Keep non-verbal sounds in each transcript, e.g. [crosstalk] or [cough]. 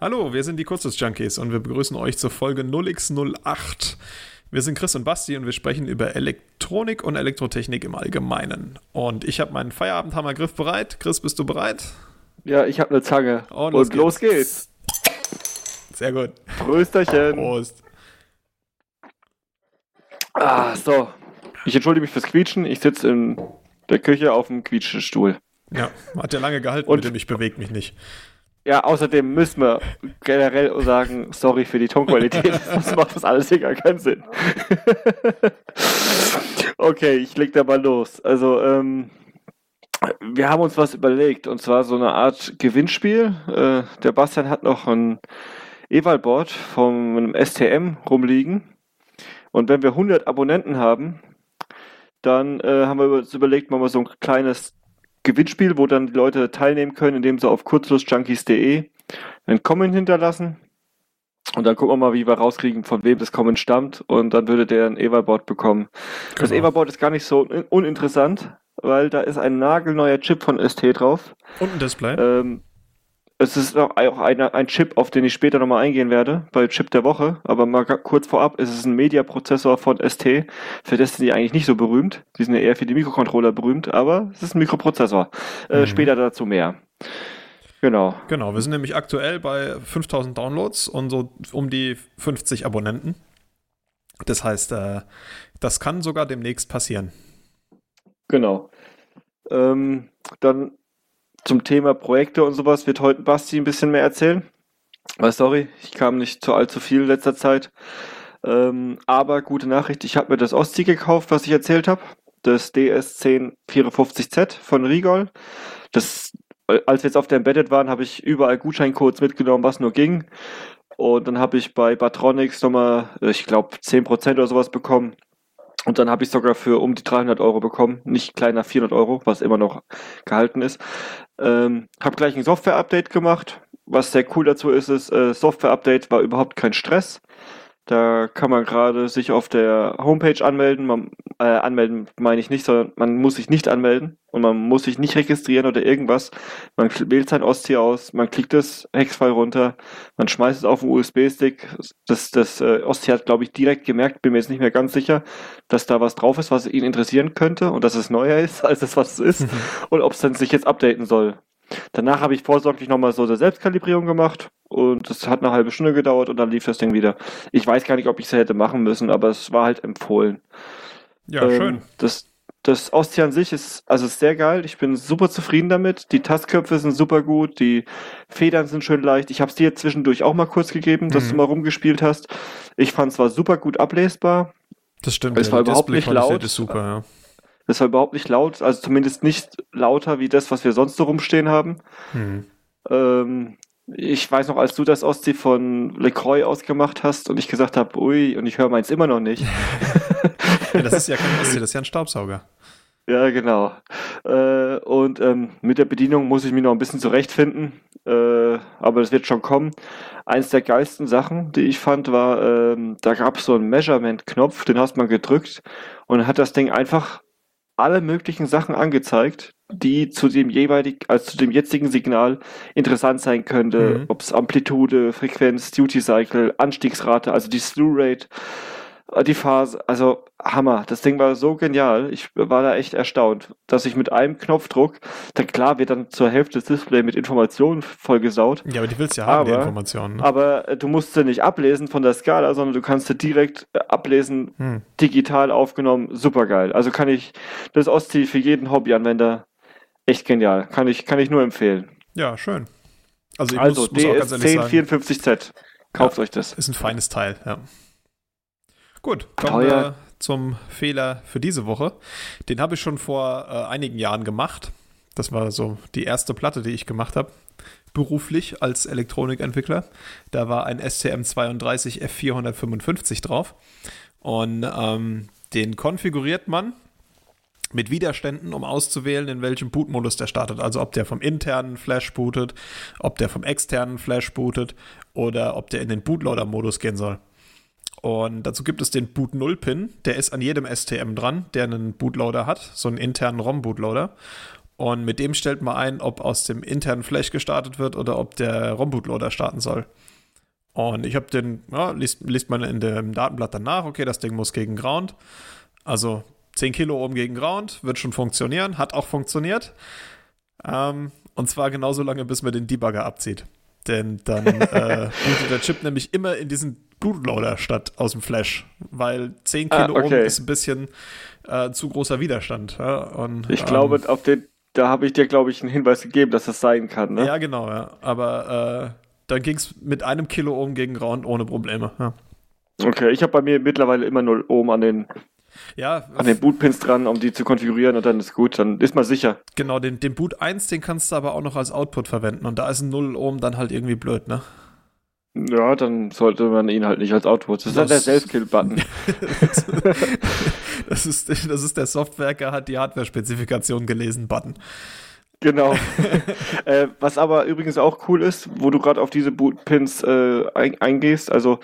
Hallo, wir sind die Kurzes-Junkies und wir begrüßen euch zur Folge 0x08. Wir sind Chris und Basti und wir sprechen über Elektronik und Elektrotechnik im Allgemeinen. Und ich habe meinen Feierabendhammer griffbereit. Chris, bist du bereit? Ja, ich habe eine Zange. Und Und, los los, geht's. geht's. Sehr gut. Prösterchen. Prost. Ah, so. Ich entschuldige mich fürs Quietschen. Ich sitze in der Küche auf dem Quietschestuhl. Ja, hat ja lange gehalten Und- mit dem Ich bewege mich nicht. Ja, außerdem müssen wir generell sagen, sorry für die Tonqualität. [laughs] Das macht das alles hier gar keinen Sinn. okay, ich leg da mal los. Also, ähm, wir haben uns was überlegt und zwar so eine Art Gewinnspiel. Äh, der Bastian hat noch ein Evalboard von einem STM rumliegen. Und wenn wir 100 Abonnenten haben, dann äh, haben wir uns überlegt, machen wir so ein kleines Gewinnspiel, wo dann die Leute teilnehmen können, indem sie auf kurzlustjunkies.de einen Comment hinterlassen. Und dann gucken wir mal, wie wir rauskriegen, von wem das Comment stammt. Und dann würde der ein Evalboard bekommen. Das Genau. Evalboard ist gar nicht so un uninteressant, weil da ist ein nagelneuer Chip von ST drauf. Und ein Display. Ähm, es ist auch eine, ein Chip, auf den ich später nochmal eingehen werde, bei Chip der Woche. Aber mal kurz vorab, es ist ein Media-Prozessor von ST. Für das sind die eigentlich nicht so berühmt. Die sind ja eher für die Mikrocontroller berühmt, aber es ist ein Mikroprozessor. Äh, Mhm. Später dazu mehr. Genau. Genau, wir sind nämlich aktuell bei 5000 Downloads und so um die 50 Abonnenten. Das heißt, äh, das kann sogar demnächst passieren. Genau. Ähm, dann zum Thema Projekte und sowas wird heute Basti ein bisschen mehr erzählen. Weil, sorry, ich kam nicht zu allzu viel in letzter Zeit. Ähm, aber gute Nachricht, ich habe mir das Ostsee gekauft, was ich erzählt habe. Das DS1054Z von Rigol. Das, als wir jetzt auf der Embedded waren, habe ich überall Gutscheincodes mitgenommen, was nur ging. Und dann habe ich bei Batronics nochmal, äh, ich glaube, 10% oder sowas bekommen. Und dann habe ich sogar für um die 300 Euro bekommen, nicht kleiner 400 Euro, was immer noch gehalten ist. Ähm, habe gleich ein Software-Update gemacht. Was sehr cool dazu ist, ist, äh, Software-Update war überhaupt kein Stress. Da kann man gerade sich auf der Homepage anmelden. Man, äh, anmelden meine ich nicht, sondern man muss sich nicht anmelden und man muss sich nicht registrieren oder irgendwas. Man wählt sein Ostsee aus, man klickt das Hexfile runter, man schmeißt es auf den USB-Stick. Das, das äh, Ostsee hat, glaube ich, direkt gemerkt, bin mir jetzt nicht mehr ganz sicher, dass da was drauf ist, was ihn interessieren könnte und dass es neuer ist [laughs] als das, was es ist und ob es dann sich jetzt updaten soll. Danach habe ich vorsorglich nochmal so eine Selbstkalibrierung gemacht und das hat eine halbe Stunde gedauert und dann lief das Ding wieder. Ich weiß gar nicht, ob ich es hätte machen müssen, aber es war halt empfohlen. Ja, Ähm, schön. Das, das Ostsee an sich ist, also ist sehr geil. Ich bin super zufrieden damit. Die Tastköpfe sind super gut, die Federn sind schön leicht. Ich habe es dir zwischendurch auch mal kurz gegeben, dass Mhm. du mal rumgespielt hast. Ich fand es war super gut ablesbar. Das stimmt. es war die überhaupt nicht laut. ist super, ja. Es war überhaupt nicht laut, also zumindest nicht lauter wie das, was wir sonst so rumstehen haben. Hm. Ähm, ich weiß noch, als du das Ostsee von LeCroy ausgemacht hast und ich gesagt habe, ui, und ich höre meins immer noch nicht. [laughs] Ja, das ist ja kein Ostsee, das ist ja ein Staubsauger. Ja, genau. Äh, und ähm, mit der Bedienung muss ich mich noch ein bisschen zurechtfinden, äh, aber das wird schon kommen. Eins der geilsten Sachen, die ich fand, war, ähm, da gab es so einen Measurement-Knopf, den hast man gedrückt und hat das Ding einfach alle möglichen Sachen angezeigt, die zu dem jeweilig, also zu dem jetzigen Signal interessant sein könnte. Mhm. Ob es Amplitude, Frequenz, Duty Cycle, Anstiegsrate, also die Slew Rate, die Phase, also Hammer. Das Ding war so genial. Ich war da echt erstaunt, dass ich mit einem Knopfdruck, dann klar wird dann zur Hälfte das Display mit Informationen vollgesaut. Ja, aber die willst du ja haben, die Aber- Informationen. Ne? Aber äh, du musst sie nicht ablesen von der Skala, sondern du kannst sie direkt äh, ablesen, Hm. digital aufgenommen. Super geil. Also kann ich das Ostsee für jeden Hobbyanwender echt genial. Kann ich, kann ich nur empfehlen. Ja, schön. Also ich Also muss, muss auch ganz ehrlich sagen, DS1054Z. Kauft euch das. ist ein feines Teil, ja. Gut, kommen Teuer. wir zum Fehler für diese Woche. Den habe ich schon vor äh, einigen Jahren gemacht. Das war so die erste Platte, die ich gemacht habe. Beruflich als Elektronikentwickler. Da war ein STM32 F455 drauf. Und ähm, den konfiguriert man mit Widerständen, um auszuwählen, in welchem Bootmodus der startet. Also ob der vom internen Flash bootet, ob der vom externen Flash bootet oder ob der in den Bootloader-Modus gehen soll. Und dazu gibt es den Boot 0 Pin, der ist an jedem STM dran, der einen Bootloader hat, so einen internen ROM-Bootloader. Und mit dem stellt man ein, ob aus dem internen Flash gestartet wird oder ob der ROM-Bootloader starten soll. Und ich habe den, ja, liest, liest man in dem Datenblatt dann nach, okay, das Ding muss gegen Ground. Also 10 Kilo oben gegen Ground, wird schon funktionieren, hat auch funktioniert. Ähm, und zwar genauso lange, bis man den Debugger abzieht. Denn dann [laughs] äh, bootet der Chip nämlich immer in diesen Bootloader statt aus dem Flash, weil 10 Kilo ah, okay. ist ein bisschen äh, zu großer Widerstand. Ja? Und, ich ähm, glaube, auf den da habe ich dir, glaube ich, einen Hinweis gegeben, dass das sein kann. Ne? Ja, genau, ja. Aber äh, dann ging es mit einem Kilo Ohm gegen Ground ohne Probleme. Ja. Okay, ich habe bei mir mittlerweile immer 0 Ohm an den, ja, an den Bootpins dran, um die zu konfigurieren und dann ist gut, dann ist man sicher. Genau, den, den Boot 1, den kannst du aber auch noch als Output verwenden und da ist ein 0 Ohm dann halt irgendwie blöd, ne? Ja, dann sollte man ihn halt nicht als Output. Das ist halt der Self-Kill-Button. [laughs] das, ist, das ist der Softwerker hat die Hardware-Spezifikation gelesen Button. Genau. [laughs] äh, was aber übrigens auch cool ist, wo du gerade auf diese Bootpins äh, eingehst, also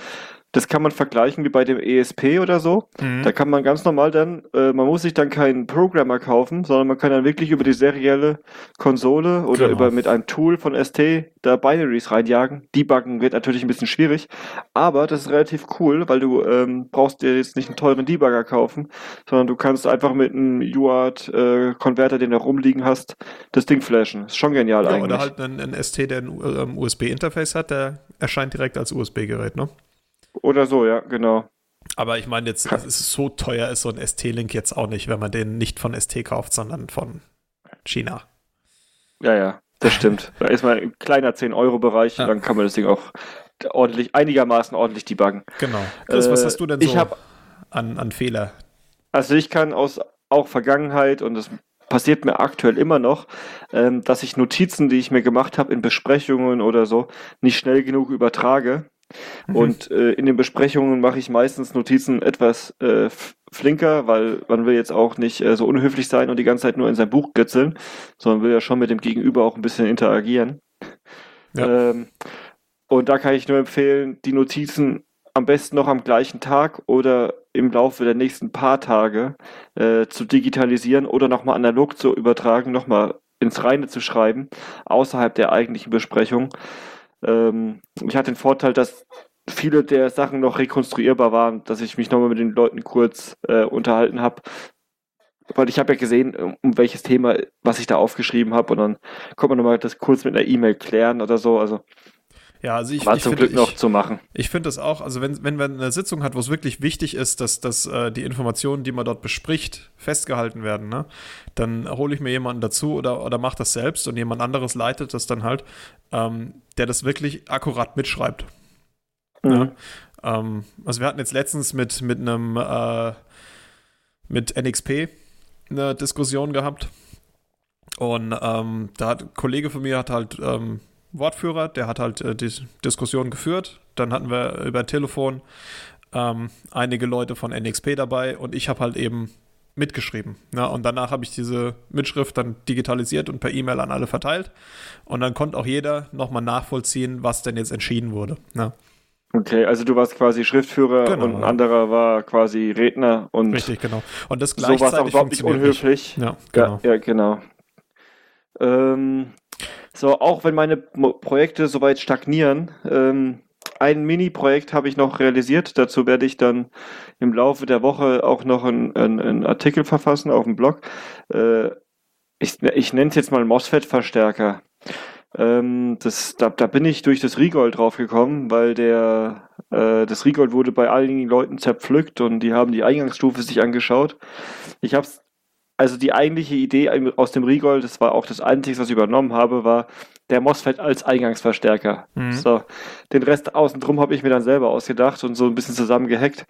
das kann man vergleichen wie bei dem ESP oder so. Mhm. Da kann man ganz normal dann, äh, man muss sich dann keinen Programmer kaufen, sondern man kann dann wirklich über die serielle Konsole oder genau. über mit einem Tool von ST da Binaries reinjagen. Debuggen wird natürlich ein bisschen schwierig, aber das ist relativ cool, weil du ähm, brauchst dir jetzt nicht einen teuren Debugger kaufen, sondern du kannst einfach mit einem UART-Konverter, äh, den du rumliegen hast, das Ding flashen. Ist schon genial ja, eigentlich. Oder halt ein, ein ST, der ein ähm, USB-Interface hat, der erscheint direkt als USB-Gerät, ne? Oder so, ja, genau. Aber ich meine, jetzt ist so teuer ist so ein ST-Link jetzt auch nicht, wenn man den nicht von ST kauft, sondern von China. Ja, ja, das stimmt. [laughs] Da ist man im kleiner 10-Euro-Bereich ja. und dann kann man das Ding auch ordentlich, einigermaßen ordentlich debuggen. Genau. Chris, äh, was hast du denn so ich hab, an, an Fehler? Also ich kann aus auch Vergangenheit und das passiert mir aktuell immer noch, ähm, dass ich Notizen, die ich mir gemacht habe in Besprechungen oder so, nicht schnell genug übertrage Mhm. Und äh, in den Besprechungen mache ich meistens Notizen etwas äh, flinker, weil man will jetzt auch nicht äh, so unhöflich sein und die ganze Zeit nur in sein Buch gitzeln, sondern will ja schon mit dem Gegenüber auch ein bisschen interagieren. Ja. Ähm, und da kann ich nur empfehlen, die Notizen am besten noch am gleichen Tag oder im Laufe der nächsten paar Tage äh, zu digitalisieren oder nochmal analog zu übertragen, nochmal ins Reine zu schreiben, außerhalb der eigentlichen Besprechung. Ähm, ich hatte den Vorteil, dass viele der Sachen noch rekonstruierbar waren, dass ich mich nochmal mit den Leuten kurz äh, unterhalten habe. Weil ich habe ja gesehen, um welches Thema, was ich da aufgeschrieben habe, und dann kommt man nochmal das kurz mit einer E-Mail klären oder so. Also ja, also ich, war ich zum finde, Glück noch ich, zu machen. Ich finde das auch, also wenn, wenn man eine Sitzung hat, wo es wirklich wichtig ist, dass, dass äh, die Informationen, die man dort bespricht, festgehalten werden, ne? dann hole ich mir jemanden dazu oder, oder mache das selbst und jemand anderes leitet das dann halt, ähm, der das wirklich akkurat mitschreibt. Mhm. Ja? Ähm, also wir hatten jetzt letztens mit, mit einem äh, mit NXP eine Diskussion gehabt. Und ähm, da hat ein Kollege von mir hat halt ähm, Wortführer, der hat halt äh, die Diskussion geführt. Dann hatten wir über Telefon ähm, einige Leute von NXP dabei und ich habe halt eben mitgeschrieben. Ja, und danach habe ich diese Mitschrift dann digitalisiert und per E-Mail an alle verteilt. Und dann konnte auch jeder nochmal nachvollziehen, was denn jetzt entschieden wurde. Ja. Okay, also du warst quasi Schriftführer genau, und ein anderer war quasi Redner und richtig genau. Und das gleichzeitig so war auch überhaupt nicht unhöflich. Ja, genau. Ja, ja genau. Ähm, so, auch wenn meine Projekte soweit stagnieren, ähm, ein Mini-Projekt habe ich noch realisiert. Dazu werde ich dann im Laufe der Woche auch noch einen, einen Artikel verfassen auf dem Blog. Äh, ich, ich nenne es jetzt mal MOSFET-Verstärker. Ähm, das, da, da bin ich durch das Rigold draufgekommen, weil der äh, das Rigold wurde bei einigen Leuten zerpflückt und die haben die Eingangsstufe sich angeschaut. Ich habe es also die eigentliche Idee aus dem Rigold, das war auch das Einzige, was ich übernommen habe, war der MOSFET als Eingangsverstärker. Mhm. So, den Rest außen drum habe ich mir dann selber ausgedacht und so ein bisschen zusammengehackt.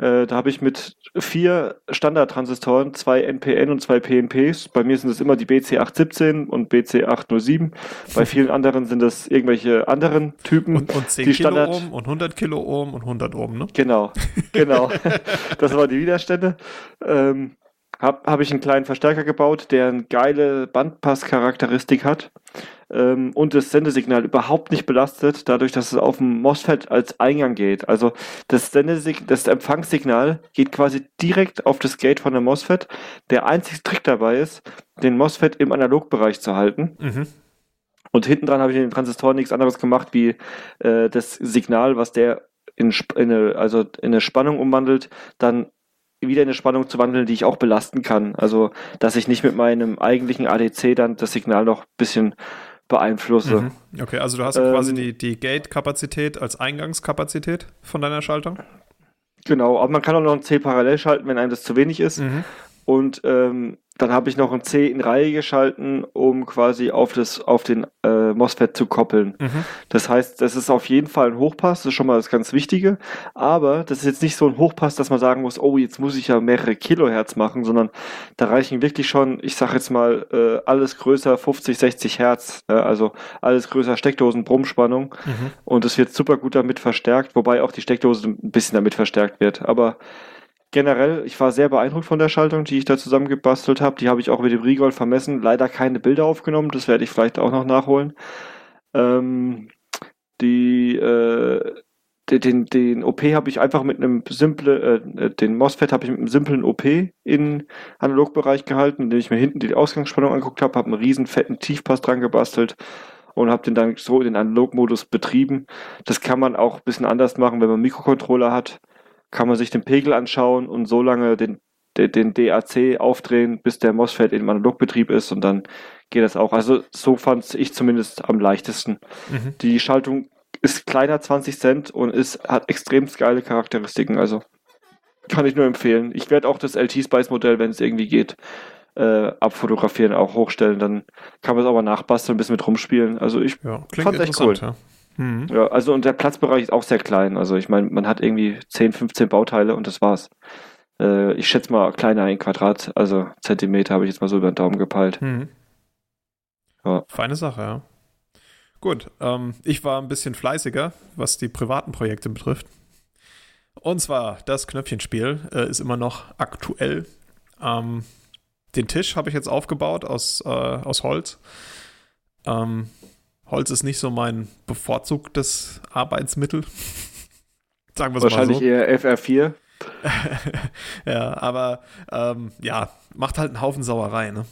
Äh, da habe ich mit vier Standardtransistoren, zwei NPN und zwei PNPs. Bei mir sind es immer die BC817 und BC807. Bei vielen [laughs] anderen sind das irgendwelche anderen Typen. Und, und 10 die Kilo Standard Ohm und 100 Kilo Ohm und 100 Ohm, ne? Genau, genau. [laughs] das waren die Widerstände. Ähm, habe hab ich einen kleinen Verstärker gebaut, der eine geile Bandpass-Charakteristik hat ähm, und das Sendesignal überhaupt nicht belastet, dadurch, dass es auf dem MOSFET als Eingang geht. Also das, Sendesig das Empfangssignal geht quasi direkt auf das Gate von der MOSFET. Der einzige Trick dabei ist, den MOSFET im Analogbereich zu halten. Mhm. Und hinten dran habe ich in den Transistoren nichts anderes gemacht, wie äh, das Signal, was der in, in, eine, also in eine Spannung umwandelt, dann wieder in eine Spannung zu wandeln, die ich auch belasten kann. Also, dass ich nicht mit meinem eigentlichen ADC dann das Signal noch ein bisschen beeinflusse. Mhm. Okay, also du hast ähm, quasi die, die Gate-Kapazität als Eingangskapazität von deiner Schaltung? Genau, aber man kann auch noch ein C parallel schalten, wenn einem das zu wenig ist. Mhm. Und ähm, dann habe ich noch ein C in Reihe geschalten, um quasi auf, das, auf den äh, MOSFET zu koppeln. Mhm. Das heißt, das ist auf jeden Fall ein Hochpass, das ist schon mal das ganz Wichtige. Aber das ist jetzt nicht so ein Hochpass, dass man sagen muss, oh, jetzt muss ich ja mehrere Kilohertz machen, sondern da reichen wirklich schon, ich sage jetzt mal, äh, alles größer 50, 60 Hertz, äh, also alles größer Steckdosen, Brummspannung. Mhm. Und es wird super gut damit verstärkt, wobei auch die Steckdose ein bisschen damit verstärkt wird. Aber generell, ich war sehr beeindruckt von der Schaltung, die ich da zusammengebastelt habe. Die habe ich auch mit dem Rigol vermessen. Leider keine Bilder aufgenommen, das werde ich vielleicht auch noch nachholen. Ähm, die, äh, den, den OP habe ich einfach mit einem simple, äh, den MOSFET habe ich mit einem simplen OP in Analogbereich gehalten, indem ich mir hinten die Ausgangsspannung angeguckt habe, habe einen riesen fetten Tiefpass dran gebastelt und habe den dann so in den Analogmodus betrieben. Das kann man auch ein bisschen anders machen, wenn man einen Mikrocontroller hat kann man sich den Pegel anschauen und so lange den, den, DAC aufdrehen, bis der MOSFET in Analogbetrieb ist und dann geht das auch. Also so fand ich zumindest am leichtesten. Mhm. Die Schaltung ist kleiner 20 Cent und ist, hat extrem geile Charakteristiken. Also kann ich nur empfehlen. Ich werde auch das LT-Spice-Modell, wenn es irgendwie geht, äh, abfotografieren, auch hochstellen. Dann kann man es aber nachbasteln, ein bisschen mit rumspielen. Also ich ja, fand es echt cool. Ja. Mhm. Ja, also und der Platzbereich ist auch sehr klein. Also ich meine, man hat irgendwie 10, 15 Bauteile und das war's. Äh, ich schätze mal kleiner ein Quadrat, also Zentimeter habe ich jetzt mal so über den Daumen gepeilt. Mhm. Ja. Feine Sache, ja. Gut, ähm, ich war ein bisschen fleißiger, was die privaten Projekte betrifft. Und zwar, das Knöpfchenspiel äh, ist immer noch aktuell. Ähm, den Tisch habe ich jetzt aufgebaut aus, äh, aus Holz. Ähm, Holz ist nicht so mein bevorzugtes Arbeitsmittel. [laughs] Sagen wir es mal so. Wahrscheinlich eher FR4. [laughs] ja, aber ähm, ja, macht halt einen Haufen Sauerei, ne?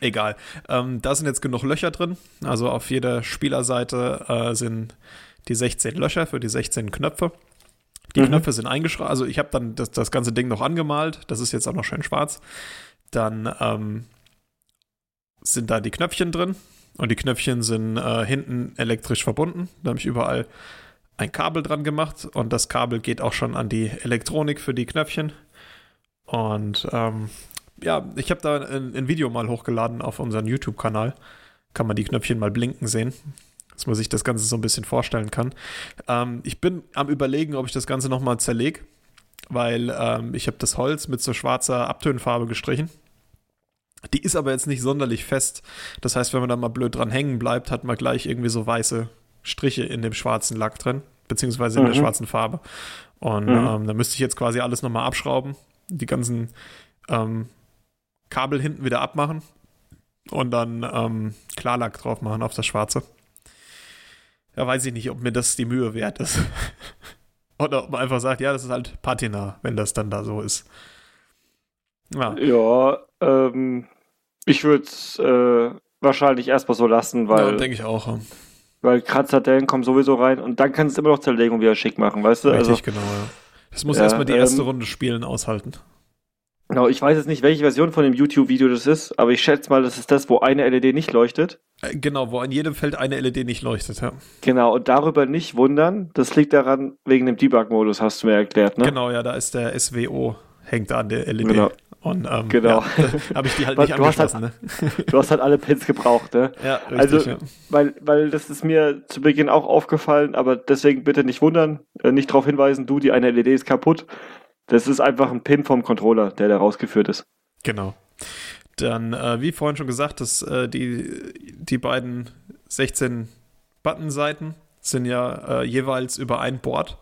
Egal. Ähm, da sind jetzt genug Löcher drin. Also auf jeder Spielerseite äh, sind die 16 Löcher für die 16 Knöpfe. Die mhm. Knöpfe sind eingeschraubt. Also ich habe dann das, das ganze Ding noch angemalt. Das ist jetzt auch noch schön schwarz. Dann ähm, sind da die Knöpfchen drin. Und die Knöpfchen sind äh, hinten elektrisch verbunden. Da habe ich überall ein Kabel dran gemacht und das Kabel geht auch schon an die Elektronik für die Knöpfchen. Und ähm, ja, ich habe da ein, ein, Video mal hochgeladen auf unseren YouTube-Kanal. Kann man die Knöpfchen mal blinken sehen, dass man sich das Ganze so ein bisschen vorstellen kann. Ähm, ich bin am überlegen, ob ich das Ganze nochmal zerlege, weil ähm, ich habe das Holz mit so schwarzer Abtönfarbe gestrichen die ist aber jetzt nicht sonderlich fest. Das heißt, wenn man da mal blöd dran hängen bleibt, hat man gleich irgendwie so weiße Striche in dem schwarzen Lack drin, beziehungsweise in mhm. der schwarzen Farbe. Und mhm. ähm, da müsste ich jetzt quasi alles nochmal abschrauben, die ganzen ähm, Kabel hinten wieder abmachen und dann ähm, Klarlack drauf machen auf das Schwarze. Da weiß ich nicht, ob mir das die Mühe wert ist. [laughs] Oder ob man einfach sagt, ja, das ist halt Patina, wenn das dann da so ist. Ja, ja ähm, ich würde es äh, wahrscheinlich erstmal so lassen, weil. Ja, denke ich auch. Weil Kratzerdellen kommen sowieso rein und dann kannst du immer noch Zerlegung wieder schick machen, weißt du? Richtig, also, genau, ja. Das muss ja, erstmal die erste ähm, Runde spielen aushalten. Genau, ich weiß jetzt nicht, welche Version von dem YouTube-Video das ist, aber ich schätze mal, das ist das, wo eine LED nicht leuchtet. Äh, genau, wo in jedem Feld eine LED nicht leuchtet, ja. Genau, und darüber nicht wundern, das liegt daran, wegen dem Debug-Modus, hast du mir erklärt, ne? Genau, ja, da ist der SWO, hängt an der LED. Genau. Und ähm, genau. Ja, habe ich die halt [laughs] nicht du angeschlossen. Hast halt, ne? [laughs] du hast halt alle Pins gebraucht, ne? Ja, richtig, also, ja. Weil, weil das ist mir zu Beginn auch aufgefallen, aber deswegen bitte nicht wundern, äh, nicht darauf hinweisen, du, die eine LED ist kaputt. Das ist einfach ein Pin vom Controller, der da rausgeführt ist. Genau. Dann, äh, wie vorhin schon gesagt, dass, äh, die, die beiden 16 Button-Seiten sind ja äh, jeweils über ein Board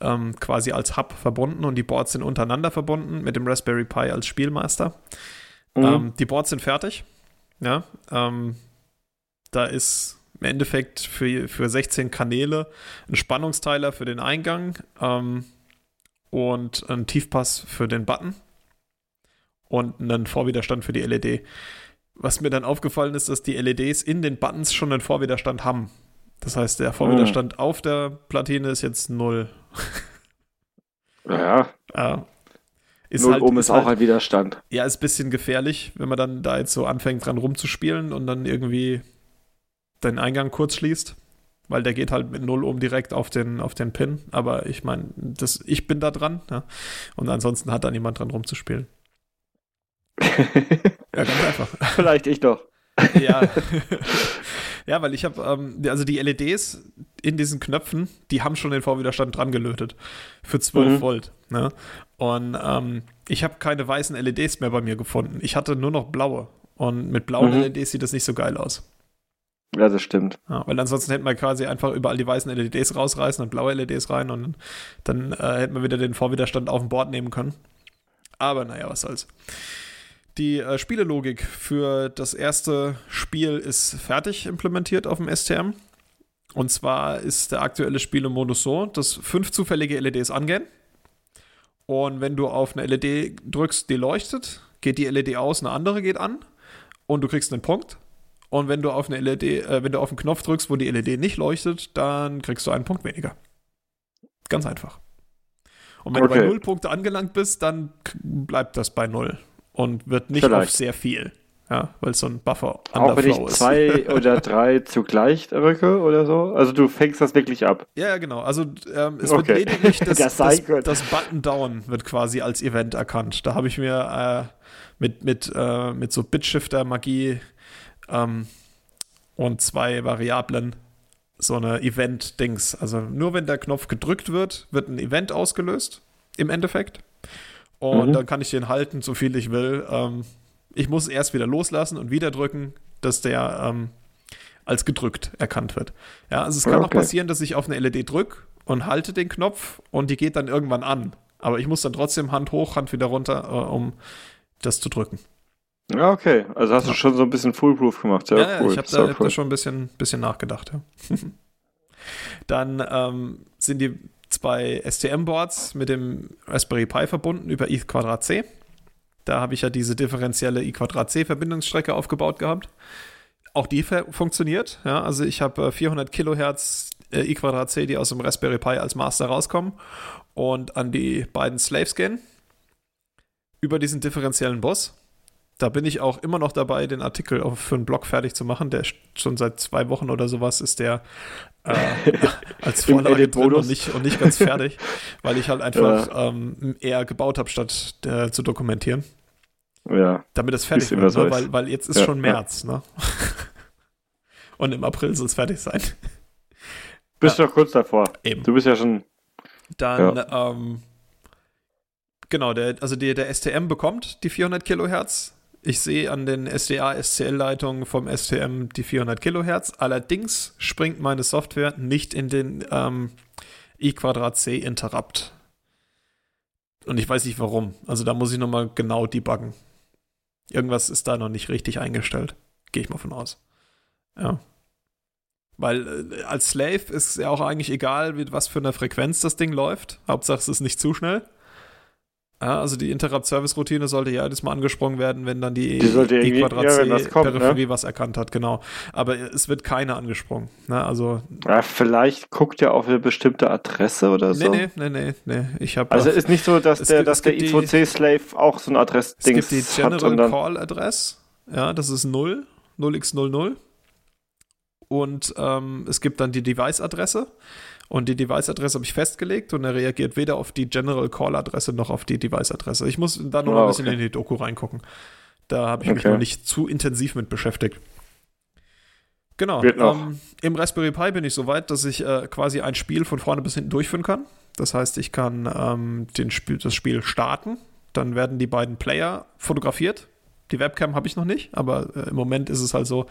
ähm, quasi als Hub verbunden und die Boards sind untereinander verbunden mit dem Raspberry Pi als Spielmeister. Mhm. Ähm, die Boards sind fertig. Ja, ähm, da ist im Endeffekt für, für 16 Kanäle ein Spannungsteiler für den Eingang ähm, und ein Tiefpass für den Button und einen Vorwiderstand für die LED. Was mir dann aufgefallen ist, dass die LEDs in den Buttons schon einen Vorwiderstand haben. Das heißt, der Vorwiderstand mhm. auf der Platine ist jetzt null. Ja. ja. Ist null halt, oben ist, ist auch halt, ein Widerstand. Ja, ist ein bisschen gefährlich, wenn man dann da jetzt so anfängt dran rumzuspielen und dann irgendwie den Eingang kurz schließt. Weil der geht halt mit null oben direkt auf den, auf den Pin. Aber ich meine, ich bin da dran. Ja. Und ansonsten hat da niemand dran rumzuspielen. [laughs] ja, ganz einfach. Vielleicht ich doch. ja. [laughs] ja, weil ich habe, ähm, also die LEDs in diesen Knöpfen, die haben schon den Vorwiderstand dran gelötet. Für 12 mhm. Volt. Ne? Und ähm, ich habe keine weißen LEDs mehr bei mir gefunden. Ich hatte nur noch blaue. Und mit blauen mhm. LEDs sieht das nicht so geil aus. Ja, das stimmt. Ja, weil ansonsten hätten wir quasi einfach überall die weißen LEDs rausreißen und blaue LEDs rein und dann äh, hätten wir wieder den Vorwiderstand auf dem Board nehmen können. Aber naja, was soll's. Die äh, Spielelogik für das erste Spiel ist fertig implementiert auf dem STM. Und zwar ist der aktuelle Spielemodus so, dass fünf zufällige LEDs angehen. Und wenn du auf eine LED drückst, die leuchtet, geht die LED aus, eine andere geht an und du kriegst einen Punkt. Und wenn du auf eine LED, äh, wenn du auf einen Knopf drückst, wo die LED nicht leuchtet, dann kriegst du einen Punkt weniger. Ganz einfach. Und wenn okay. du bei null Punkte angelangt bist, dann bleibt das bei null und wird nicht Vielleicht. auf sehr viel. Ja, weil es so ein Buffer Auch wenn ich zwei [laughs] oder drei zugleich rücke oder so? Also du fängst das wirklich ab? Ja, genau. Also ähm, es okay. wird lediglich [laughs] das, das, das, das, Button Down wird quasi als Event erkannt. Da habe ich mir äh, mit, mit, äh, mit so Bitshifter-Magie ähm, und zwei Variablen so eine Event-Dings. Also nur wenn der Knopf gedrückt wird, wird ein Event ausgelöst im Endeffekt. Und mhm. dann kann ich den halten, so viel ich will. Ähm, ich muss erst wieder loslassen und wieder drücken, dass der ähm, als gedrückt erkannt wird. Ja, also es kann okay. auch passieren, dass ich auf eine LED drücke und halte den Knopf und die geht dann irgendwann an. Aber ich muss dann trotzdem Hand hoch, Hand wieder runter, äh, um das zu drücken. Ja, okay. Also hast ja. du schon so ein bisschen Foolproof gemacht. Sehr ja, cool. ich habe da, hab da, schon ein bisschen, bisschen nachgedacht. Ja. [laughs] dann ähm, sind die zwei STM-Boards mit dem Raspberry Pi verbunden über i Quadrat C. Da habe ich ja diese differenzielle i Quadrat C Verbindungsstrecke aufgebaut gehabt. Auch die funktioniert. Ja, also ich habe 400 äh, Kilohertz äh, i Quadrat C, die aus dem Raspberry Pi als Master rauskommen und an die beiden Slaves gehen über diesen differenziellen Bus da bin ich auch immer noch dabei, den Artikel auf, für einen Blog fertig zu machen. Der schon seit zwei Wochen oder sowas ist der äh, [laughs] als Vorlage drin und nicht, und nicht ganz fertig, [laughs] weil ich halt einfach ja. ähm, eher gebaut habe, statt äh, zu dokumentieren. Ja. Damit es fertig wird, ne? weil, weil jetzt ist ja, schon März, ja. ne? [laughs] und im April soll es fertig sein. Bist ja. doch kurz davor. Eben. Du bist ja schon. Dann, ähm, genau, der, also die, der STM bekommt die 400 Kilohertz ich sehe an den SDA-SCL-Leitungen vom STM die 400 Kilohertz. Allerdings springt meine Software nicht in den ähm, I2C Interrupt. Und ich weiß nicht warum. Also da muss ich nochmal genau debuggen. Irgendwas ist da noch nicht richtig eingestellt. Gehe ich mal von aus. Ja. Weil äh, als Slave ist ja auch eigentlich egal, wie, was für eine Frequenz das Ding läuft. Hauptsache es ist nicht zu schnell. Ja, also die Interrupt-Service-Routine sollte ja jedes Mal angesprungen werden, wenn dann die, die, die Quadrat-C-Peripherie ne? was erkannt hat, genau. Aber es wird keine angesprungen. Ne? Also, ja, vielleicht guckt er auf eine bestimmte Adresse oder so. Nee, nee, nee, nee. Ich hab, also ist nicht so, dass der, gibt, dass der I2C-Slave auch so ein Adress-Ding hat. Es gibt die General Call Address, ja, das ist 0, 0x00. Und ähm, es gibt dann die Device-Adresse. Und die Device-Adresse habe ich festgelegt und er reagiert weder auf die General Call-Adresse noch auf die Device-Adresse. Ich muss da noch oh, ein bisschen okay. in die Doku reingucken. Da habe ich okay. mich noch nicht zu intensiv mit beschäftigt. Genau. Ähm, Im Raspberry Pi bin ich so weit, dass ich äh, quasi ein Spiel von vorne bis hinten durchführen kann. Das heißt, ich kann ähm, den Spiel, das Spiel starten. Dann werden die beiden Player fotografiert Die Webcam habe ich noch nicht, aber äh, im Moment ist es halt so,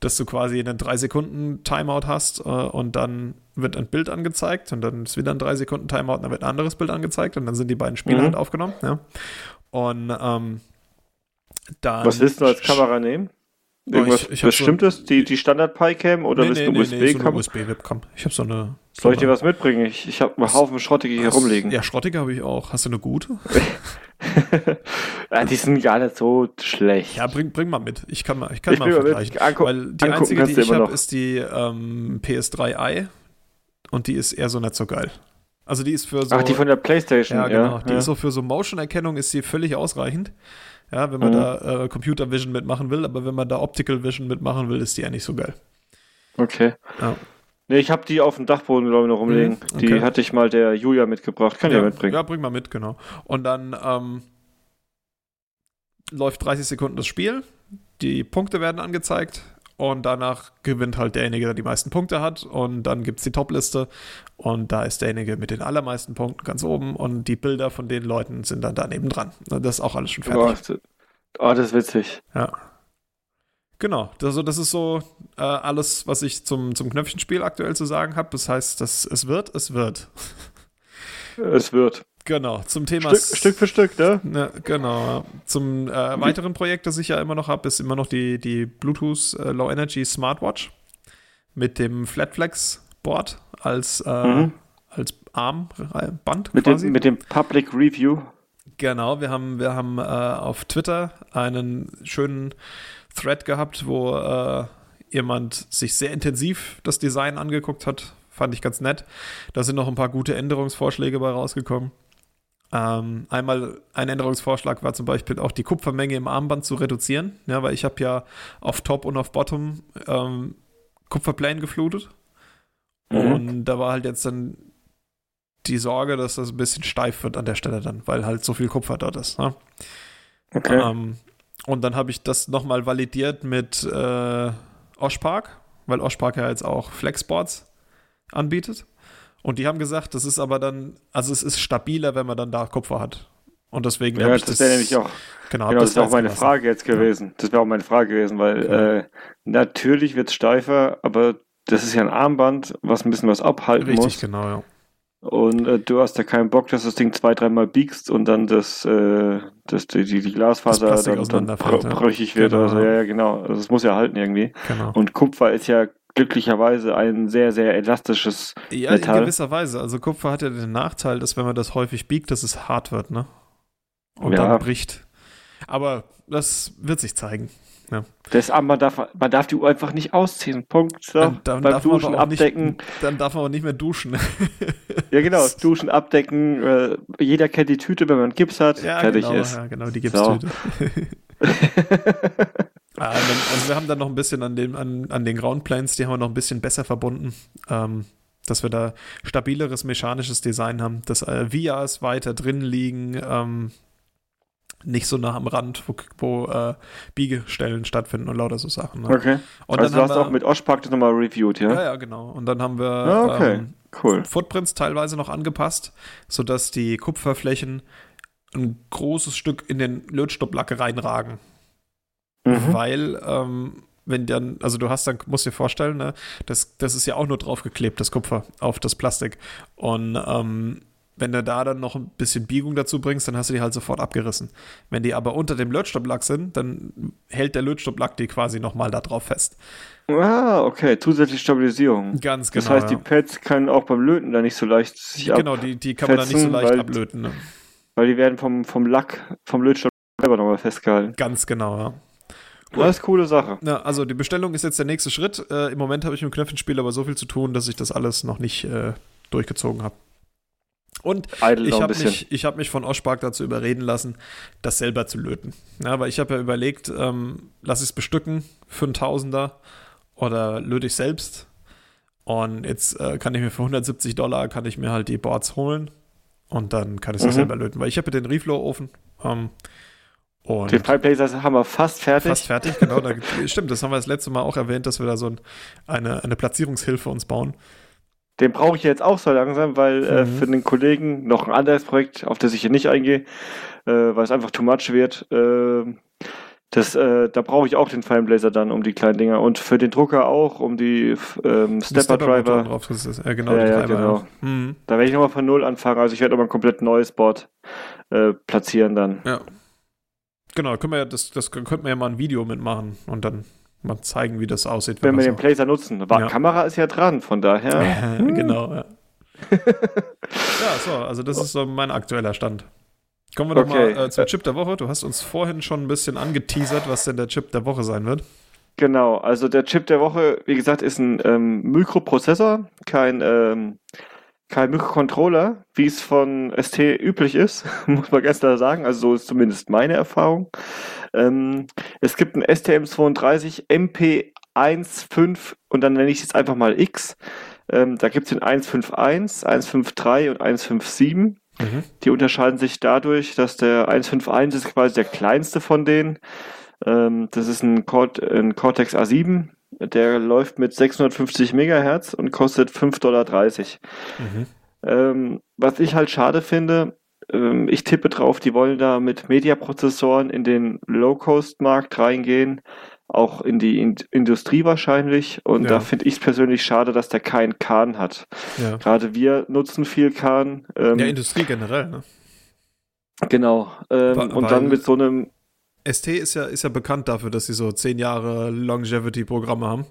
dass du quasi einen 3 Sekunden Timeout hast äh, und dann wird ein Bild angezeigt und dann ist wieder ein 3 Sekunden Timeout und dann wird ein anderes Bild angezeigt und dann sind die beiden Spiele Mhm. halt aufgenommen. Ja. Und ähm, dann Was willst du als Kamera nehmen? Oh, Irgendwas ich- ich Bestimmtes? die, die Standard-Pi-Cam oder nee, willst nee, du nee, nee, so eine USB-Cam? USB-Webcam. Ich habe so eine. so Soll ich dir was mitbringen? Ich, ich habe einen Haufen Schrottige hier rumliegen. Ja, Schrottiger habe ich auch. Hast du eine gute? [laughs] [laughs] ja, die sind gar nicht so schlecht. Ja, bring, bring mal mit. Ich kann mal, ich kann Ich mal mit. vergleichen. Angu- Weil die einzige, die ich habe, ist die ähm, PS3i und die ist eher so nicht so geil. Also die ist für so. Ach, die von der Playstation, ja, ja. genau. Die ja. ist so für so Motion-Erkennung ist die völlig ausreichend. Ja, wenn man Mhm. da äh, Computer Vision mitmachen will, aber wenn man da Optical Vision mitmachen will, ist die ja nicht so geil. Okay. Ja. Nee, ich habe die auf dem Dachboden, glaube ich, noch rumliegen. Mhm, Die okay. hatte ich mal der Julia mitgebracht. Kann ich ja mitbringen. Ja, bring mal mit, genau. Und dann ähm, läuft 30 Sekunden das Spiel, die Punkte werden angezeigt und danach gewinnt halt derjenige, der die meisten Punkte hat und dann gibt es die Top-Liste und da ist derjenige mit den allermeisten Punkten ganz oben und die Bilder von den Leuten sind dann daneben dran. Das ist auch alles schon Boah, fertig. oh, das ist witzig. Ja. Genau, also das ist so äh, alles, was ich zum, zum Knöpfchenspiel aktuell zu sagen habe. Das heißt, dass es wird, es wird. [laughs] Es wird. Genau, zum Thema Stück, Stück für Stück, ne? Ja, genau. Zum äh, weiteren Projekt, das ich ja immer noch habe, ist immer noch die, die Bluetooth äh, Low Energy Smartwatch mit dem Flatflex Board als, äh, Mhm. als Armband Mit quasi. dem, mit dem Public Review. Genau, wir haben, wir haben äh, auf Twitter einen schönen Thread gehabt, wo äh, jemand sich sehr intensiv das Design angeguckt hat. Fand ich ganz nett. Da sind noch ein paar gute Änderungsvorschläge bei rausgekommen. Ähm, einmal ein Änderungsvorschlag war zum Beispiel auch die Kupfermenge im Armband zu reduzieren, ja, weil ich habe ja auf Top und auf Bottom ähm, Kupferplänen geflutet. Mhm. Und da war halt jetzt dann die Sorge, dass das ein bisschen steif wird an der Stelle dann, weil halt so viel Kupfer dort ist. Ne? Okay. Ähm, und dann habe ich das nochmal validiert mit äh, Oshpark, weil Oshpark ja jetzt auch Flexboards anbietet. Und die haben gesagt, das ist aber dann, also es ist stabiler, wenn man dann da Kupfer hat. Und deswegen ja, habe ich das das, wäre nämlich auch, genau, genau, das das wäre auch meine gelassen. Frage jetzt gewesen. Das wäre auch meine Frage gewesen, weil Ja. äh, natürlich wird es steifer, aber das ist ja ein Armband, was ein bisschen was abhalten Richtig, muss. genau, ja. Und äh, du hast ja keinen Bock, dass das Ding zwei, dreimal biegst und dann das, äh, das die, die, die Glasfaser Das dann, dann brö- ja. brüchig wird. Genau, Also, ja. ja, ja, genau. Also, das muss ja halten irgendwie. genau. Und Kupfer ist ja glücklicherweise ein sehr, sehr elastisches. Ja, Metall. in gewisser Weise. Also Kupfer hat ja den Nachteil, dass wenn man das häufig biegt, dass es hart wird, ne? Und Ja. dann bricht. Aber das wird sich zeigen. Das Armband darf, man darf die Uhr einfach nicht ausziehen. Punkt. So. Dann, dann Beim darf man Duschen aber auch abdecken. Nicht, dann darf man aber nicht mehr duschen. Ja, genau. [laughs] Duschen, abdecken. Äh, jeder kennt die Tüte, wenn man Gips hat. ja, fertig genau, ist. ja, genau, die Gipstüte. [laughs] Ah, dann, also wir haben dann noch ein bisschen an, dem, an, an den Groundplanes, die haben wir noch ein bisschen besser verbunden, ähm, dass wir da stabileres mechanisches Design haben, dass äh, VIAs weiter drin liegen, ähm, nicht so nah am Rand, wo, wo äh, Biegestellen stattfinden und lauter so Sachen. Ne? Okay. Und also du hast wir, auch mit Oshpark das nochmal reviewed, ja? ja, ja, genau. Und dann haben wir Ah, okay. ähm, Cool. Footprints teilweise noch angepasst, sodass die Kupferflächen ein großes Stück in den Lötstopplack reinragen. Mhm. Weil, ähm, wenn dann, also du hast dann, musst dir vorstellen, ne, das, das ist ja auch nur draufgeklebt, das Kupfer, auf das Plastik. Und ähm, wenn du da dann noch ein bisschen Biegung dazu bringst, dann hast du die halt sofort abgerissen. Wenn die aber unter dem Lötstopplack sind, dann hält der Lötstopplack die quasi nochmal da drauf fest. Ah, okay. Zusätzliche Stabilisierung. Ganz genau. Das heißt, ja. die Pads können auch beim Löten da nicht so leicht sich genau, die, die kann man dann nicht so leicht weil- ablöten. Ne? weil die werden vom, vom Lack, vom Lötstoff selber nochmal festgehalten. Ganz genau, ja. Das ist coole Sache. Ja, also die Bestellung ist jetzt der nächste Schritt. Äh, Im Moment habe ich mit dem Knöpfchenspiel aber so viel zu tun, dass ich das alles noch nicht äh, durchgezogen habe. Und Idle ich habe mich, ich hab mich von Oshpark dazu überreden lassen, das selber zu löten. Ja, weil ich habe ja überlegt, ähm, lass ich es bestücken für einen Tausender oder löte ich selbst. Und jetzt äh, kann ich mir für 170 Dollar kann ich mir halt die Boards holen und dann kann ich es Mhm. auch selber löten. Weil ich habe ja den Reflow-Ofen ähm, und Den Fireplacer haben wir fast fertig. fast fertig, genau. Da, stimmt, das haben wir das letzte Mal auch erwähnt, dass wir da so ein, eine, eine Platzierungshilfe uns bauen. Den brauche ich jetzt auch so langsam, weil äh, Mhm. für den Kollegen noch ein anderes Projekt, auf das ich hier nicht eingehe, äh, weil es einfach too much wird. Äh, Das, äh, da brauche ich auch den Fineblazer dann um die kleinen Dinger und für den Drucker auch, um die ähm, Stepper Driver. Drauf, ist, äh, genau, ja, ja, genau. Mhm. Da werde ich nochmal von Null anfangen. Also ich werde nochmal ein komplett neues Board äh, platzieren dann. Ja. Genau, können wir ja, das, das könnten wir ja mal ein Video mitmachen und dann mal zeigen, wie das aussieht. Wenn wir so- den Blazer nutzen. War, Ja. Kamera ist ja dran, von daher. [laughs] hm. genau, ja. [laughs] ja, so, also das ist so mein aktueller Stand. Kommen wir doch Okay. mal äh, zum Chip der Woche. Du hast uns vorhin schon ein bisschen angeteasert, was denn der Chip der Woche sein wird. Genau, also der Chip der Woche, wie gesagt, ist ein ähm, Mikroprozessor, kein, ähm, kein Mikrocontroller, wie es von ST üblich ist, [laughs] muss man ganz klar sagen. Also so ist zumindest meine Erfahrung. Ähm, es gibt ein STM32 MP15 und dann nenne ich es jetzt einfach mal X. Ähm, da gibt es den 151, 153 und 157. Die unterscheiden sich dadurch, dass der 151 ist quasi der kleinste von denen. Ähm, das ist ein, Cort ein Cortex A7. Der läuft mit 650 Megahertz und kostet 5,30 Dollar. Mhm. Ähm, was ich halt schade finde, ähm, ich tippe drauf, die wollen da mit Mediaprozessoren in den Low-Cost-Markt reingehen, auch in die in Industrie wahrscheinlich. Und Ja. da finde ich es persönlich schade, dass der keinen Kahn hat. Ja. Gerade wir nutzen viel Kahn. Ähm, ja, Industrie generell, ne? genau. Ähm, und dann mit so einem ST ist ja, ist ja bekannt dafür, dass sie so 10 Jahre Longevity-Programme haben.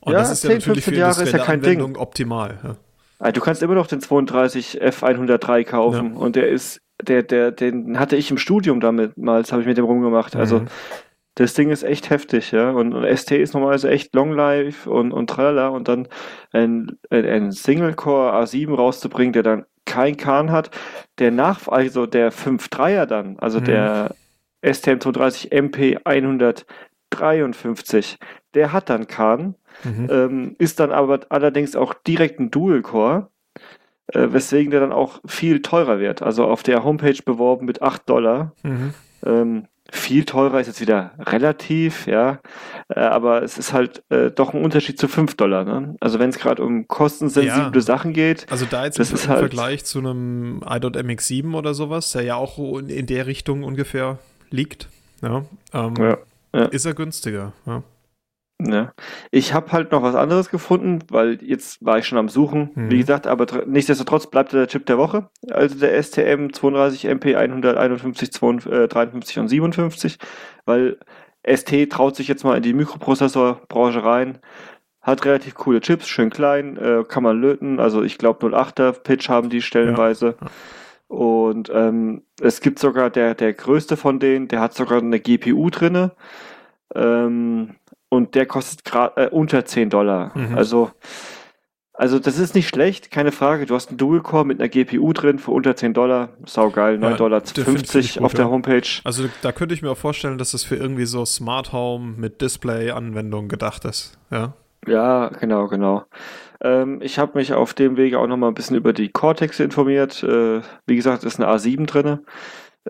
Und Ja, das ist ja 10, natürlich für 15 Jahre ist ja kein Ding. Anwendung optimal. Ja. Ah, Du kannst immer noch den 32 F103 kaufen und der ist, der, der, den hatte ich im Studium damit mal, habe ich mit dem rumgemacht. Also Mhm. das Ding ist echt heftig, ja. Und, und ST ist normalerweise echt Long Life und, und tralala und dann ein, ein, ein Single-Core A7 rauszubringen, der dann kein Kahn hat, der nach, also der 5.3er dann, also Mhm. der STM32 MP 153, der hat dann Kahn Mhm. ähm, ist dann aber allerdings auch direkt ein Dual-Core, äh, weswegen der dann auch viel teurer wird. Also auf der Homepage beworben mit 8 Dollar. Mhm. Ähm, viel teurer ist jetzt wieder relativ, ja, äh, aber es ist halt äh, doch ein Unterschied zu 5 Dollar. Ne? Also wenn es gerade um kostensensible Ja. Sachen geht, Also da jetzt Das im, ist halt- Vergleich zu einem i.MX7 oder sowas, der ja auch in der Richtung ungefähr liegt, ja, ähm, Ja, ja. ist er günstiger. Ja. Ich habe halt noch was anderes gefunden, weil jetzt war ich schon am Suchen. Mhm. Wie gesagt, aber tr- nichtsdestotrotz bleibt er der Chip der Woche. Also der STM 32 MP 151, 52, äh, 53 und 57, weil ST traut sich jetzt mal in die Mikroprozessorbranche rein. Hat relativ coole Chips, schön klein, äh, kann man löten. Also ich glaube 08er Pitch haben die stellenweise. Ja. Und ähm, es gibt sogar der, der größte von denen, der hat sogar eine GPU drinne. Ähm, und der kostet gerade äh, unter 10 Dollar. Mhm. Also, also das ist nicht schlecht, keine Frage. Du hast einen Dual-Core mit einer GPU drin für unter 10 Dollar. Saugeil, 9 Ja, Dollar der finde ich 50 gut, auf der. Homepage. Also da könnte ich mir auch vorstellen, dass das für irgendwie so Smart Home mit Display-Anwendung gedacht ist. Ja. Ja, genau, genau. Ähm, ich habe mich auf dem Wege auch noch mal ein bisschen über die Cortex informiert. Äh, wie gesagt, ist eine A7 drinne.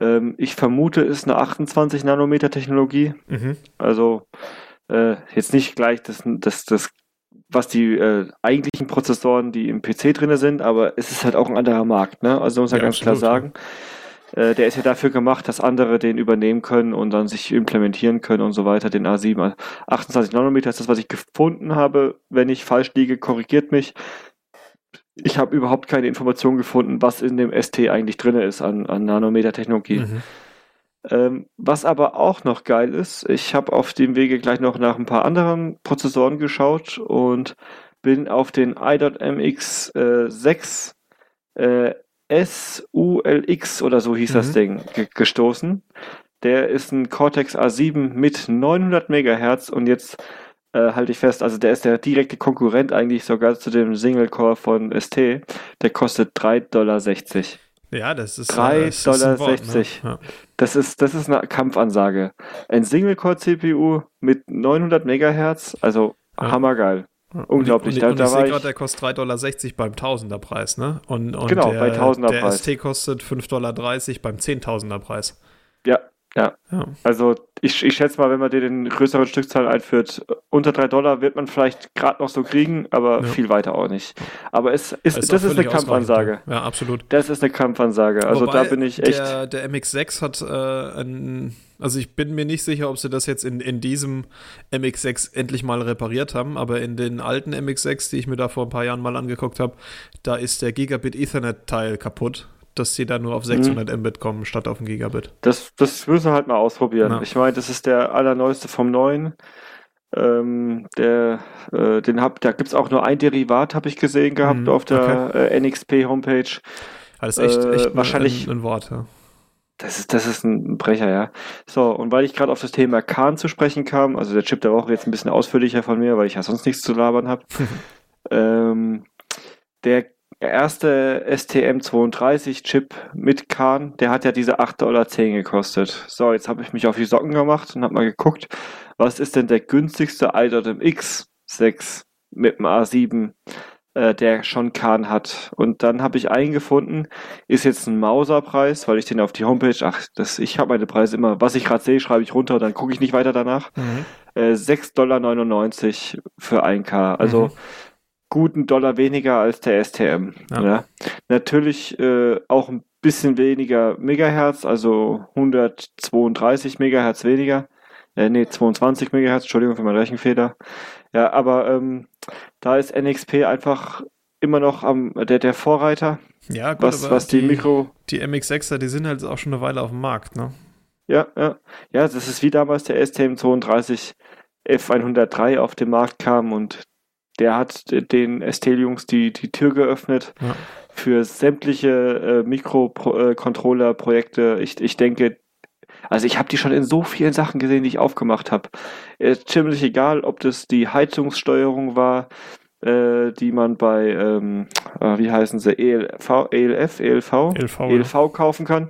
Ähm, ich vermute, ist eine 28 Nanometer Technologie. Mhm. Also äh, jetzt nicht gleich das, das, das was die äh, eigentlichen Prozessoren, die im PC drin sind, aber es ist halt auch ein anderer Markt, ne? Also muss man Ja, ganz klar absolut, sagen. Äh, der ist ja dafür gemacht, dass andere den übernehmen können und dann sich implementieren können und so weiter. Den A7, 28 Nanometer ist das, was ich gefunden habe. Wenn ich falsch liege, korrigiert mich. Ich habe überhaupt keine Information gefunden, was in dem ST eigentlich drin ist an, an Nanometer-Technologie. Mhm. Ähm, was aber auch noch geil ist, ich habe auf dem Wege gleich noch nach ein paar anderen Prozessoren geschaut und bin auf den i.MX äh, 6 äh, SULX oder so hieß das Mhm. Ding ge gestoßen. Der ist ein Cortex A7 mit 900 Megahertz und jetzt äh, halte ich fest, also der ist der direkte Konkurrent eigentlich sogar zu dem Single Core von ST. Der kostet 3,60 Dollar. Ja, das ist, Drei äh, das ist ein Dollar Wort, 60. Ne? Ja. Das ist, das ist eine Kampfansage. Ein Single-Core-CPU mit 900 Megahertz, also Ja. hammergeil. Unglaublich, Und, da- ich- und da ich sehe gerade, der kostet 3,60 Dollar beim Tausenderpreis, ne? Und, und Genau, der, bei Tausenderpreis. Der ST kostet 5,30 Dollar beim Zehntausender Preis. Ja, Ja. ja. Also ich, ich schätze mal, wenn man den in größeren Stückzahlen einführt, unter drei Dollar wird man vielleicht gerade noch so kriegen, aber ja. viel weiter auch nicht. Aber es ist, ist das ist eine Kampfansage. Ja, absolut. Das ist eine Kampfansage. Also Wobei da bin ich echt. Der, der MX6 hat äh, ein, also ich bin mir nicht sicher, ob sie das jetzt in, in diesem MX6 endlich mal repariert haben, aber in den alten MX6, die ich mir da vor ein paar Jahren mal angeguckt habe, da ist der Gigabit Ethernet Teil kaputt dass sie da nur auf 600 mhm. Mbit kommen statt auf ein Gigabit. Das, das müssen wir halt mal ausprobieren. Ja. Ich meine, das ist der allerneueste vom neuen. Ähm, der, äh, den hab, da gibt es auch nur ein Derivat, habe ich gesehen gehabt mhm, auf der okay. äh, NXP-Homepage. Ist echt, echt äh, wahrscheinlich ein, ein Wort, ja. Das ist, das ist ein Brecher, ja. So, und weil ich gerade auf das Thema Kahn zu sprechen kam, also der Chip der Woche jetzt ein bisschen ausführlicher von mir, weil ich ja sonst nichts zu labern habe. [laughs] ähm, der erste STM32-Chip mit Kahn, der hat ja diese 8,10 Dollar gekostet. So, jetzt habe ich mich auf die Socken gemacht und habe mal geguckt, was ist denn der günstigste iDotM X6 mit dem A7, äh, der schon Kahn hat. Und dann habe ich einen gefunden, ist jetzt ein Mauserpreis, weil ich den auf die Homepage, ach, das, ich habe meine Preise immer, was ich gerade sehe, schreibe ich runter, dann gucke ich nicht weiter danach. Mhm. Äh, 6,99 Dollar für 1K. Also mhm guten Dollar weniger als der STM. Ja. ja. Natürlich äh, auch ein bisschen weniger Megahertz, also 132 Megahertz weniger. Äh, nee, 22 Megahertz, Entschuldigung für meinen Rechenfehler. Ja, aber ähm, da ist NXP einfach immer noch am der, der Vorreiter. Ja, gut, was, was die, die Mikro. Die MX6er, die sind halt auch schon eine Weile auf dem Markt, ne? Ja, ja. Ja, das ist wie damals der STM32 F103 auf den Markt kam und der hat den Estelle-Jungs die, die Tür geöffnet ja. für sämtliche äh, Mikrocontroller-Projekte. Ich, ich denke, also ich habe die schon in so vielen Sachen gesehen, die ich aufgemacht habe. Äh, ziemlich egal, ob das die Heizungssteuerung war, äh, die man bei, ähm, äh, wie heißen sie, ELV, ELF, ELV, ELV, ELV ja. kaufen kann.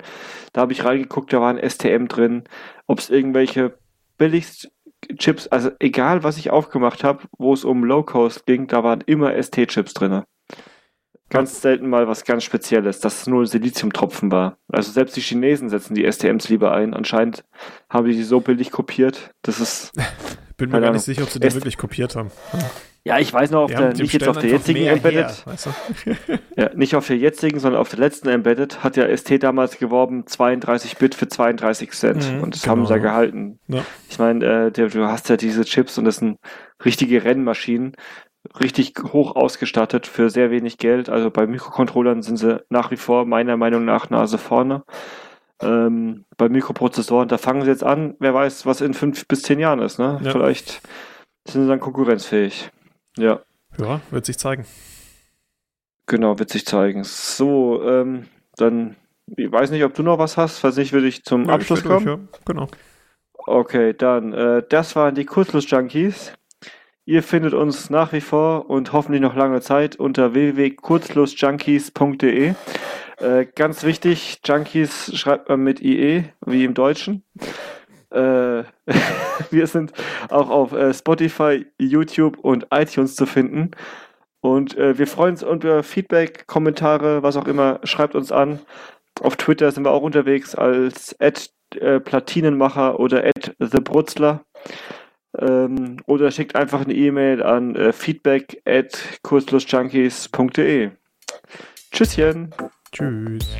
Da habe ich reingeguckt, da war ein STM drin. Ob es irgendwelche billigst Chips, also egal was ich aufgemacht habe, wo es um Low Cost ging, da waren immer ST-Chips drin. Ganz selten mal was ganz Spezielles, dass es nur Siliziumtropfen war. Also selbst die Chinesen setzen die STMs lieber ein. Anscheinend haben die die so billig kopiert. Das ist. [laughs] Bin mir gar nicht sicher, ob sie die wirklich kopiert haben. Ja, ich weiß noch, auf der, nicht jetzt auf der jetzigen Embedded. Her, weißt du? [laughs] [laughs] ja, nicht auf der jetzigen, sondern auf der letzten Embedded hat ja ST damals geworben 32 Bit für 32 Cent. Mhm, und das genau. haben sie ja gehalten. Ja. Ich meine, äh, du hast ja diese Chips und das sind richtige Rennmaschinen, richtig hoch ausgestattet für sehr wenig Geld. Also bei Mikrocontrollern sind sie nach wie vor meiner Meinung nach Nase vorne. Ähm, bei Mikroprozessoren, da fangen sie jetzt an, wer weiß, was in fünf bis zehn Jahren ist, ne? Ja. Vielleicht sind sie dann konkurrenzfähig. Ja. Ja, wird sich zeigen. Genau, wird sich zeigen. So, ähm, dann, ich weiß nicht, ob du noch was hast, falls nicht, würde ich zum ja, Abschluss ich kommen. Durch, ja. Genau. Okay, dann, äh, das waren die Kurzlust-Junkies. Ihr findet uns nach wie vor und hoffentlich noch lange Zeit unter www.kurzlustjunkies.de. Äh, ganz wichtig, Junkies schreibt man mit IE, wie im Deutschen. Äh, [laughs] wir sind auch auf äh, Spotify, YouTube und iTunes zu finden. Und äh, wir freuen uns über Feedback, Kommentare, was auch immer. Schreibt uns an. Auf Twitter sind wir auch unterwegs als äh, Platinenmacher oder TheBrutzler. Ähm, oder schickt einfach eine E-Mail an feedback at kurzlosjunkies.de. Tschüsschen. Tschüss.